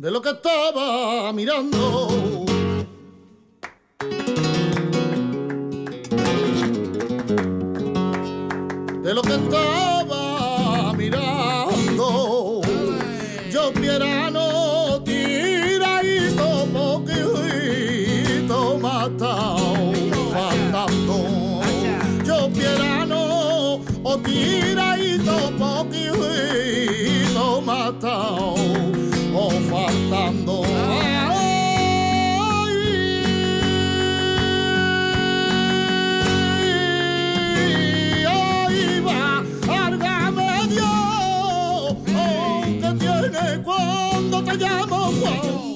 de lo que estaba mirando. De lo que estaba cuando te llamo, cuando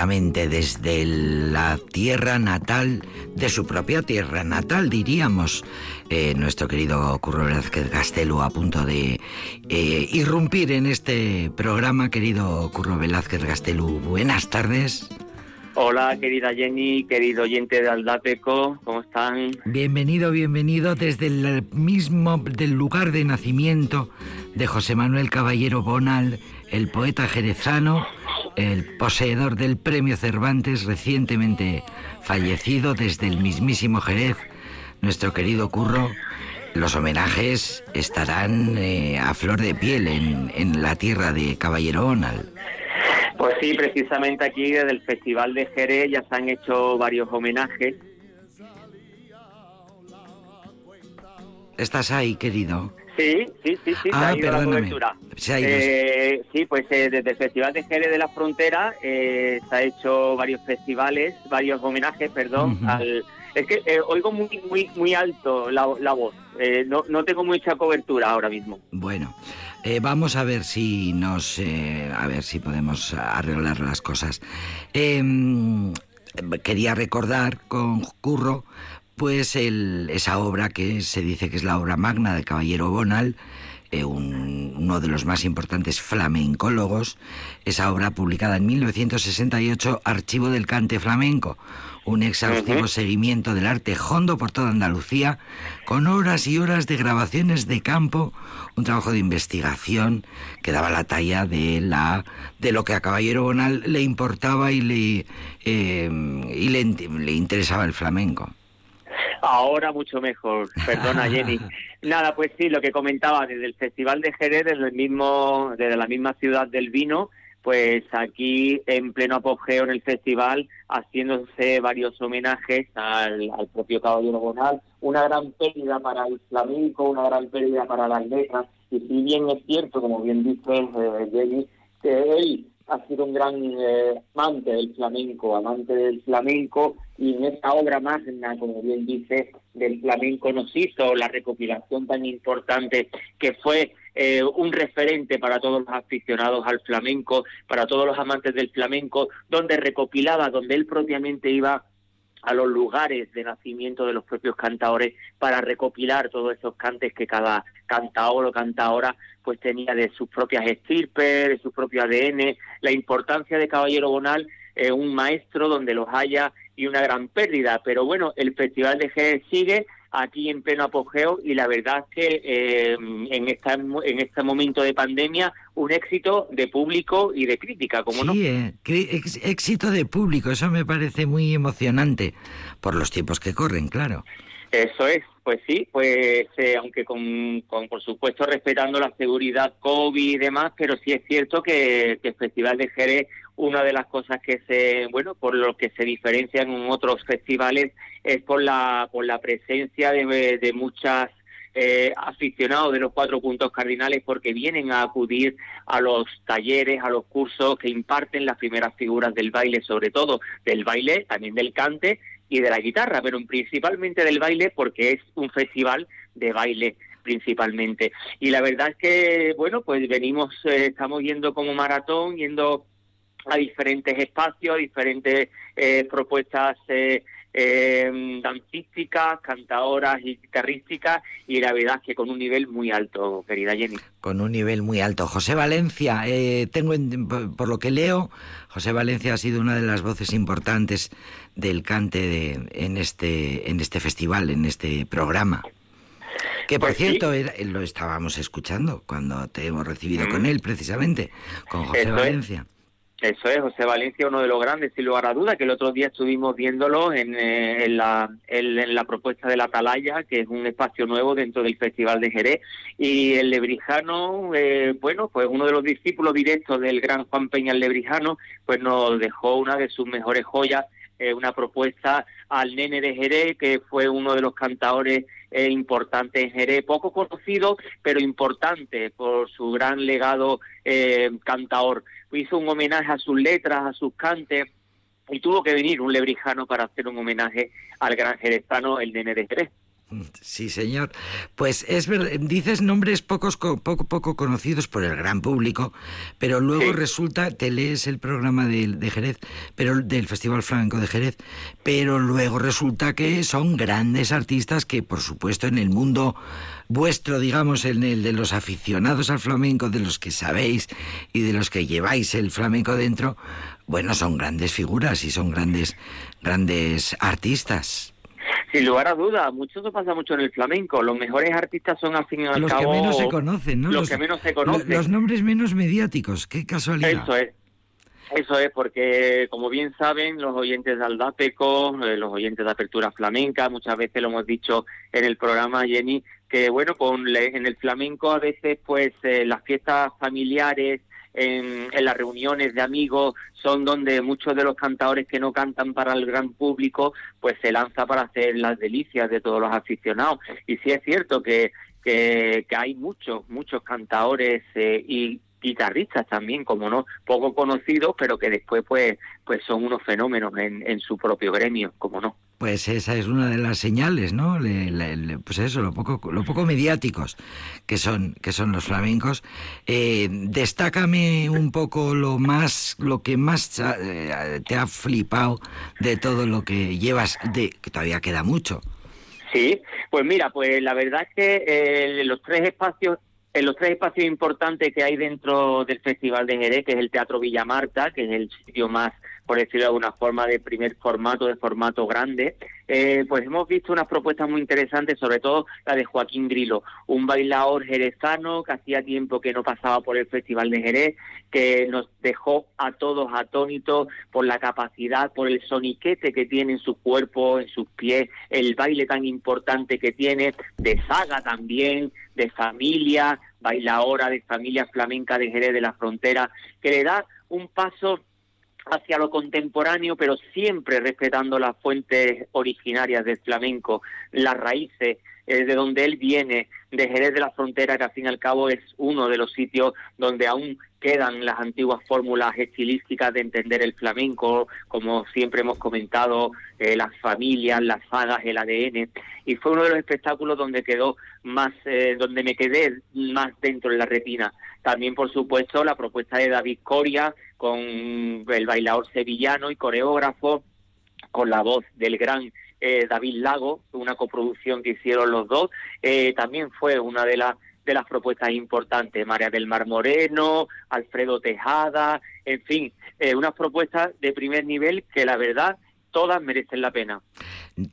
Desde la tierra natal, de su propia tierra natal, diríamos, eh, nuestro querido Curro Velázquez Gastelu, a punto de eh, irrumpir en este programa, querido Curro Velázquez Gastelu. Buenas tardes. Hola, querida Jenny, querido oyente de Aldapeco, ¿cómo están? Bienvenido, bienvenido desde el mismo, del lugar de nacimiento de José Manuel Caballero Bonal, el poeta jerezano, el poseedor del premio Cervantes, recientemente fallecido desde el mismísimo Jerez, nuestro querido Curro. Los homenajes estarán eh, a flor de piel en, en la tierra de Caballero Bonal. Pues sí, precisamente aquí desde el Festival de Jerez ya se han hecho varios homenajes. ¿Estás ahí, querido? Sí, sí, sí, sí, se Ah, ha ido la cobertura. Se ha ido. Eh, sí, pues eh, desde el Festival de Jerez de la Frontera eh, se ha hecho varios festivales, varios homenajes, perdón, al... Es que eh, oigo muy muy muy alto la, la voz, eh, no, no tengo mucha cobertura ahora mismo. Bueno, eh, vamos a ver si nos, eh, a ver si podemos arreglar las cosas. Em, quería recordar con Curro, pues el- esa obra que se dice que es la obra magna del Caballero Bonal, eh, un- uno de los más importantes flamencólogos, esa obra publicada en 1968, Archivo del Cante Flamenco, un exhaustivo seguimiento del arte hondo por toda Andalucía, con horas y horas de grabaciones de campo, un trabajo de investigación que daba la talla de la de lo que a Caballero Bonal le importaba y le eh, y le, le interesaba el flamenco. Ahora mucho mejor, perdona Jenny. Nada, pues sí, lo que comentaba desde el Festival de Jerez, desde el mismo, desde la misma ciudad del vino, pues aquí en pleno apogeo en el festival, haciéndose varios homenajes al, al propio Caballero Bonal, una gran pérdida para el flamenco, una gran pérdida para las letras, y si bien es cierto, como bien dice eh, Jenny, que él ha sido un gran eh, amante del flamenco, amante del flamenco, y en esta obra magna, como bien dice, del flamenco nos hizo la recopilación tan importante que fue eh, un referente para todos los aficionados al flamenco, para todos los amantes del flamenco, donde recopilaba, donde él propiamente iba a los lugares de nacimiento de los propios cantadores para recopilar todos esos cantes que cada cantador o cantadora pues tenía de sus propias estirpes, de su propio ADN, la importancia de Caballero Bonal, eh, un maestro donde los haya y una gran pérdida. Pero bueno, el Festival de Jerez sigue aquí en pleno apogeo y la verdad es que eh, en, esta, en este momento de pandemia un éxito de público y de crítica, como no. Sí, eh, éxito de público, eso me parece muy emocionante por los tiempos que corren, claro. Eso es, pues sí, pues eh, aunque con, con, por supuesto respetando la seguridad COVID y demás, pero sí es cierto que, que el Festival de Jerez, una de las cosas que se, bueno, por lo que se diferencian en otros festivales es por la, por la presencia de, de muchas eh, aficionados de los cuatro puntos cardinales porque vienen a acudir a los talleres, a los cursos que imparten las primeras figuras del baile, sobre todo del baile, también del cante y de la guitarra, pero principalmente del baile porque es un festival de baile principalmente. Y la verdad es que, bueno, pues venimos, eh, estamos yendo como maratón, yendo a diferentes espacios, diferentes eh, propuestas eh, eh, dancísticas, cantadoras y guitarrísticas y la verdad es que con un nivel muy alto, querida Jenny. Con un nivel muy alto. José Valencia, eh, tengo por lo que leo, José Valencia ha sido una de las voces importantes del cante de, en este en este festival, en este programa. Que por pues cierto, lo estábamos escuchando cuando te hemos recibido con él, precisamente, con José Valencia. Eso es, José Valencia, uno de los grandes, sin lugar a duda, que el otro día estuvimos viéndolo en, eh, en, la, propuesta de la Atalaya, que es un espacio nuevo dentro del Festival de Jerez. Y el lebrijano, eh, bueno, pues uno de los discípulos directos del gran Juan Peña el lebrijano, pues nos dejó una de sus mejores joyas, eh, una propuesta al nene de Jerez, que fue uno de los cantadores importantes en Jerez, poco conocido, pero importante por su gran legado cantador hizo un homenaje a sus letras, a sus cantes, y tuvo que venir un lebrijano para hacer un homenaje al gran jerezano, el nene de Jerez. Sí, señor. Pues es verdad, dices nombres pocos, poco, poco conocidos por el gran público, pero luego resulta, te lees el programa de, de, Jerez, pero del Festival Flamenco de Jerez, pero luego resulta que son grandes artistas que, por supuesto, en el mundo vuestro, digamos, en el de los aficionados al flamenco, de los que sabéis y de los que lleváis el flamenco dentro, bueno, son grandes figuras y son grandes, grandes artistas. Sin lugar a duda, mucho eso pasa mucho en el flamenco. Los mejores artistas son al fin y al los cabo. Los que menos se conocen, ¿no? Los, que menos se conocen. Los nombres menos mediáticos, qué casualidad. Eso es. Eso es porque, como bien saben, los oyentes de Aldapeco, eh, los oyentes de Apertura Flamenca, muchas veces lo hemos dicho en el programa, Jenny, que bueno, con en el flamenco a veces, pues, eh, las fiestas familiares, en, las reuniones de amigos son donde muchos de los cantadores que no cantan para el gran público pues se lanza para hacer las delicias de todos los aficionados y sí es cierto que que, hay muchos muchos cantadores eh, y guitarristas también, como no, poco conocidos, pero que después pues, pues son unos fenómenos en, en su propio gremio, como no. Pues esa es una de las señales, ¿no? pues eso, lo poco, lo poco mediáticos que son, que son los flamencos. Eh, destácame un poco lo más, lo que más eh, te ha flipado de todo lo que llevas, de que todavía queda mucho. Sí, pues mira, pues la verdad es que eh, los tres espacios en los tres espacios importantes que hay dentro del Festival de Jerez, que es el Teatro Villa Marta, que es el sitio más, por decirlo de alguna forma, de primer formato, de formato grande, eh, pues hemos visto unas propuestas muy interesantes, sobre todo la de Joaquín Grilo, un bailador jerezano que hacía tiempo que no pasaba por el Festival de Jerez, que nos dejó a todos atónitos por la capacidad, por el soniquete que tiene en su cuerpo, en sus pies, el baile tan importante que tiene, de saga también, de familia, bailadora de familia flamenca de Jerez de la Frontera, que le da un paso hacia lo contemporáneo, pero siempre respetando las fuentes originarias del flamenco, las raíces eh, de donde él viene, de Jerez de la Frontera, que al fin y al cabo es uno de los sitios donde aún quedan las antiguas fórmulas estilísticas de entender el flamenco, como siempre hemos comentado, eh, las familias, las sagas, el ADN, y fue uno de los espectáculos donde quedó más, eh, donde me quedé más dentro de la retina. También, por supuesto, la propuesta de David Coria con el bailador sevillano y coreógrafo, con la voz del gran eh, David Lago, una coproducción que hicieron los dos, también fue una de las de las propuestas importantes, María del Mar Moreno, Alfredo Tejada, en fin, eh, unas propuestas de primer nivel que la verdad todas merecen la pena.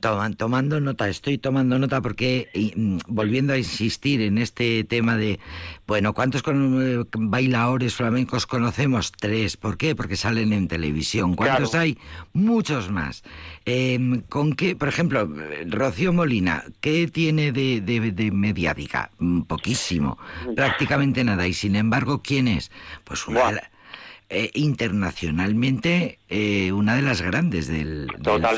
Toman, tomando nota, estoy tomando nota porque, mm, volviendo a insistir en este tema de, bueno, ¿cuántos con, bailadores flamencos conocemos? Tres. ¿Por qué? Porque salen en televisión. ¿Cuántos hay? Muchos más. Em, ¿Con qué, por ejemplo, Rocío Molina, qué tiene de, de, mediática? Mm, poquísimo, prácticamente nada. Y sin embargo, ¿quién es? Pues una... Eh, internacionalmente eh, una de las grandes del,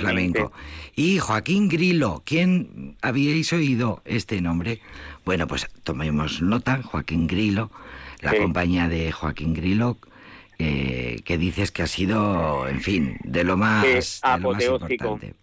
flamenco. Y Joaquín Grilo, ¿quién habíais oído este nombre? Bueno, pues tomemos nota, Joaquín Grilo, la compañía de Joaquín Grilo, eh, que dices que ha sido, en fin, de lo más, de lo más importante.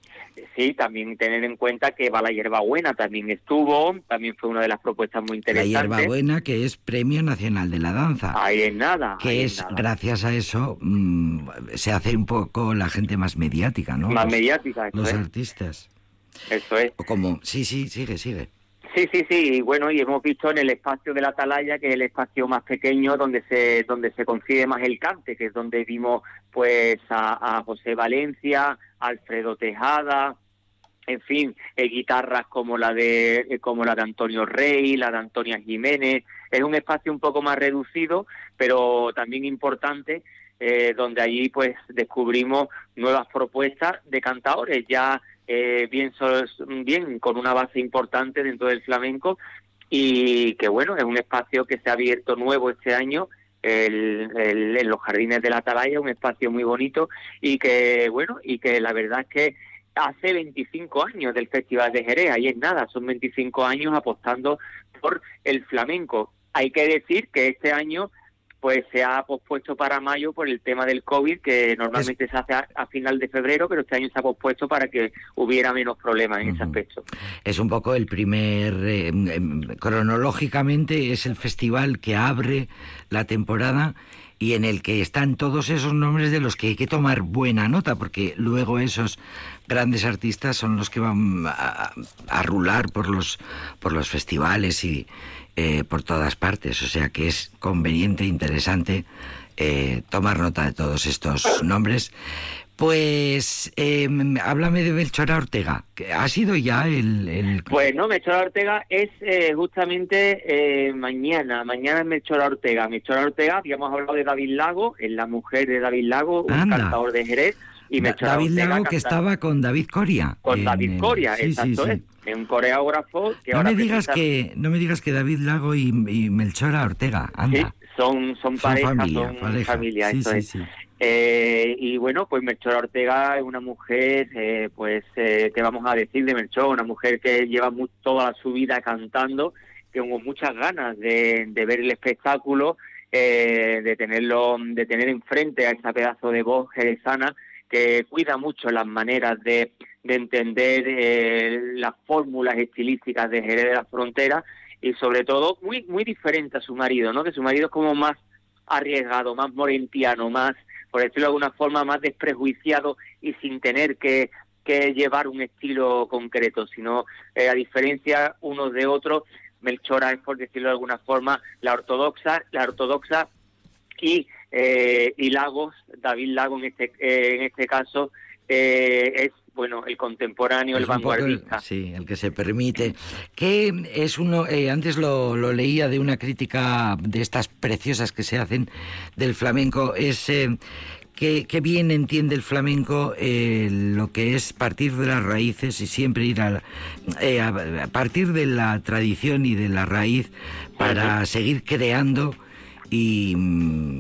Sí, también tener en cuenta que va la hierbabuena, también estuvo, también fue una de las propuestas muy interesantes. La hierbabuena, que es Premio Nacional de la Danza. Ahí es nada. Que es, gracias a eso, mm, se hace un poco la gente más mediática, ¿no? Más mediática, Los artistas. Eso es. O como, sí, sí, sigue, sigue. Sí, sí, sí, y bueno, y hemos visto en el espacio de la Atalaya, que es el espacio más pequeño donde se donde se concibe más el cante, que es donde vimos pues a, José Valencia, Alfredo Tejada, en fin, eh, guitarras como la de eh, como la de Antonio Rey, la de Antonia Jiménez, es un espacio un poco más reducido, pero también importante eh, donde allí pues descubrimos nuevas propuestas de cantadores. Ya eh, bien, bien con una base importante dentro del flamenco y que bueno, es un espacio que se ha abierto nuevo este año. El, en los jardines de la Atalaya, un espacio muy bonito y que bueno, y que la verdad es que hace 25 años del Festival de Jerez, ahí es nada, son 25 años apostando por el flamenco. Hay que decir que este año pues se ha pospuesto para mayo por el tema del COVID, que normalmente se hace a, final de febrero, pero este año se ha pospuesto para que hubiera menos problemas en ese aspecto. Es un poco el primer, eh, em, cronológicamente es el festival que abre la temporada y en el que están todos esos nombres de los que hay que tomar buena nota, porque luego esos grandes artistas son los que van a, a rular por los, por los festivales y, eh, por todas partes, o sea que es conveniente, interesante eh, tomar nota de todos estos nombres. Pues eh, háblame de Melchora Ortega, que ha sido ya el... Pues no, Melchora Ortega es eh, justamente mañana, mañana es Melchora Ortega. Melchora Ortega, habíamos hablado de David Lago, es la mujer de David Lago, un cantador de Jerez. Y David Lago que estaba con David Coria. Con David Coria, exacto un coreógrafo que no me digas que no me digas que David Lago y, Melchora Ortega anda son son, pareja, son familia eso es. Eh, y bueno pues Melchora Ortega es una mujer eh, pues eh, qué vamos a decir de Melchora una mujer que lleva toda su vida cantando que hubo muchas ganas de, de ver el espectáculo de tenerlo de tener enfrente a esa pedazo de voz jerezana que cuida mucho las maneras de de entender eh, las fórmulas estilísticas de Jerez de la Frontera y sobre todo muy muy diferente a su marido, ¿no? Que su marido es como más arriesgado, más morentiano, más, por decirlo de alguna forma, más desprejuiciado y sin tener que, llevar un estilo concreto, sino eh, a diferencia unos de otros, Melchora es, por decirlo de alguna forma, la ortodoxa, la ortodoxa y, eh, y Lagos, David Lago en este, en este caso, es bueno, el contemporáneo, el vanguardista. sí, el que se permite. Que es uno, eh, antes lo, leía de una crítica de estas preciosas que se hacen del flamenco, es eh, que, bien entiende el flamenco eh, lo que es partir de las raíces y siempre ir a, a, partir de la tradición y de la raíz para seguir creando. Y,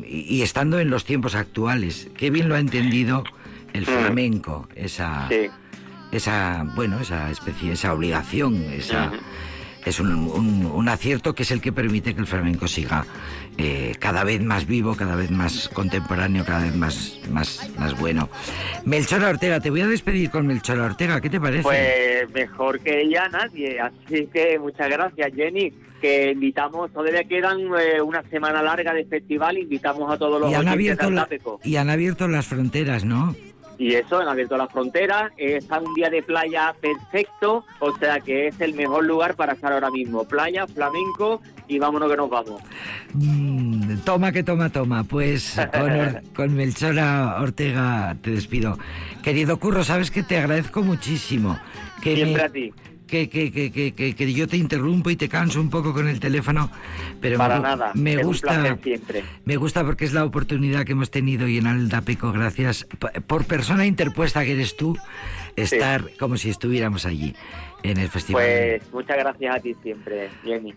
y, estando en los tiempos actuales. Qué bien lo ha entendido el mm. flamenco, esa, esa, bueno, esa especie, esa obligación, esa, es un, un, acierto que es el que permite que el flamenco siga eh, cada vez más vivo, cada vez más contemporáneo, cada vez más, más, más bueno. Melchora Ortega, te voy a despedir con Melchora Ortega, ¿qué te parece? Pues mejor que ella nadie, así que muchas gracias Jenny que invitamos, todavía quedan eh, una semana larga de festival, invitamos a todos los y han abierto Y han abierto las fronteras, ¿no? Y eso, han abierto las fronteras, está un día de playa perfecto, o sea que es el mejor lugar para estar ahora mismo. Playa, flamenco y vámonos que nos vamos. Mm, toma que toma, toma. Pues con, con Melchora Ortega te despido. Querido Curro, sabes que te agradezco muchísimo. Que Siempre a ti que, que, que, que, yo te interrumpo y te canso un poco con el teléfono, pero Para me, nada, me gusta siempre. me gusta porque es la oportunidad que hemos tenido y en Aldapeco, gracias por persona interpuesta que eres tú, estar como si estuviéramos allí en el festival. Pues muchas gracias a ti siempre, Jenny.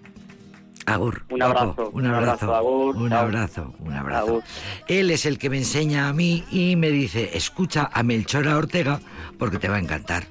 Agur. Un abrazo. Un abrazo. agur, un abrazo. Un abrazo. Él es el que me enseña a mí y me dice, escucha a Melchora Ortega porque te va a encantar.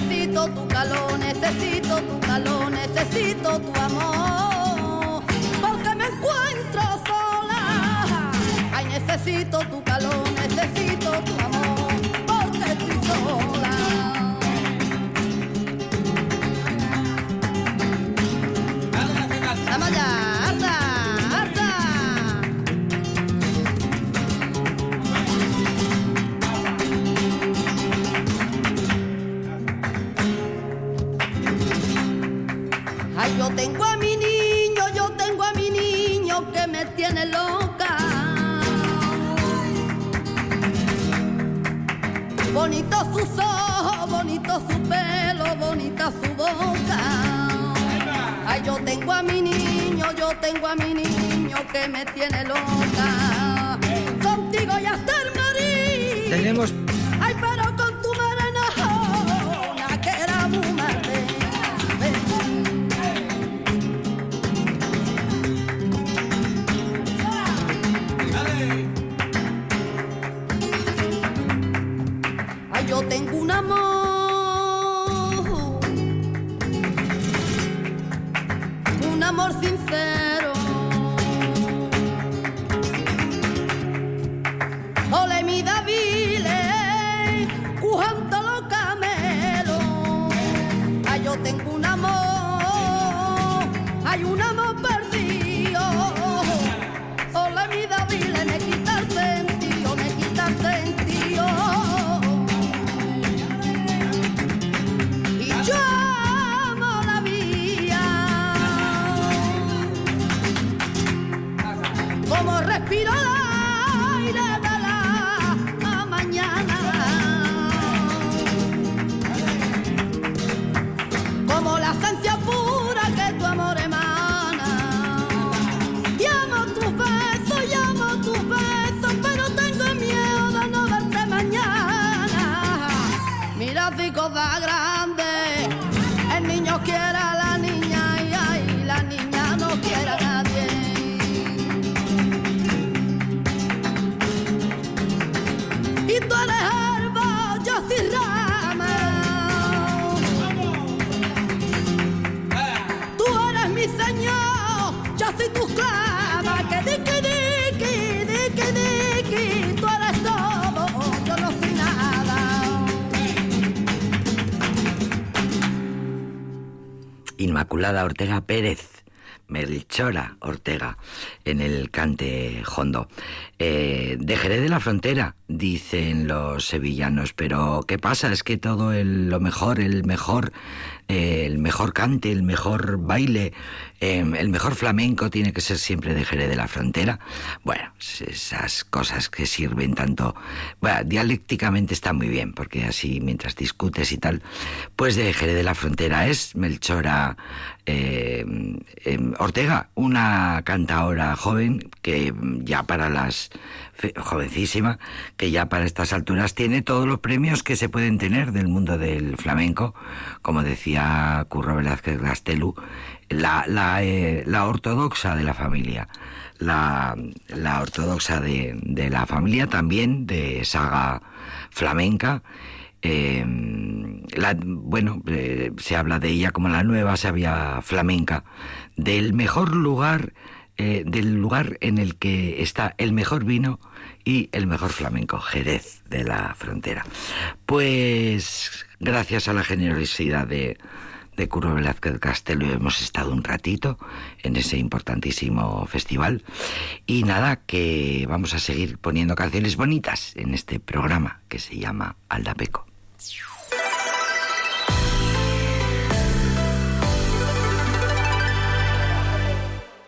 necesito tu calor, necesito tu calor, necesito tu amor, porque me encuentro sola. Ay, necesito tu calor, necesito tu amor. Tengo a mi niño, yo tengo a mi niño que me tiene loca. Bonito sus ojos, bonito su pelo, bonita su boca. Ay, yo tengo a mi niño, yo tengo a mi niño que me tiene loca. Contigo ya hasta el morir. Tenemos yo tengo un amor, un amor sincero. Como respiro Inmaculada Ortega Pérez, Melchora Ortega, en el cante hondo. Eh, de Jerez de la Frontera, dicen los sevillanos, pero ¿qué pasa? Es que todo el- lo mejor, el mejor, eh, el mejor cante, el mejor baile, eh, el mejor flamenco tiene que ser siempre de Jerez de la Frontera. Bueno, esas cosas que sirven tanto, bueno, dialécticamente está muy bien, porque así mientras discutes y tal, pues de Jerez de la Frontera es Melchora eh, em, Ortega, una cantaora joven que ya para las jovencísima, que ya para estas alturas tiene todos los premios que se pueden tener del mundo del flamenco, como decía Curro Velázquez Gastelu, la, la, eh, la ortodoxa de la familia, la, la ortodoxa de, de la familia también, de saga flamenca, la, bueno, eh, se habla de ella como la nueva sabia flamenca, del mejor lugar, eh, del lugar en el que está el mejor vino y el mejor flamenco, Jerez de la Frontera. Pues gracias a la generosidad de, de Curro Velázquez Castelo hemos estado un ratito en ese importantísimo festival y nada, que vamos a seguir poniendo canciones bonitas en este programa que se llama Aldapeco.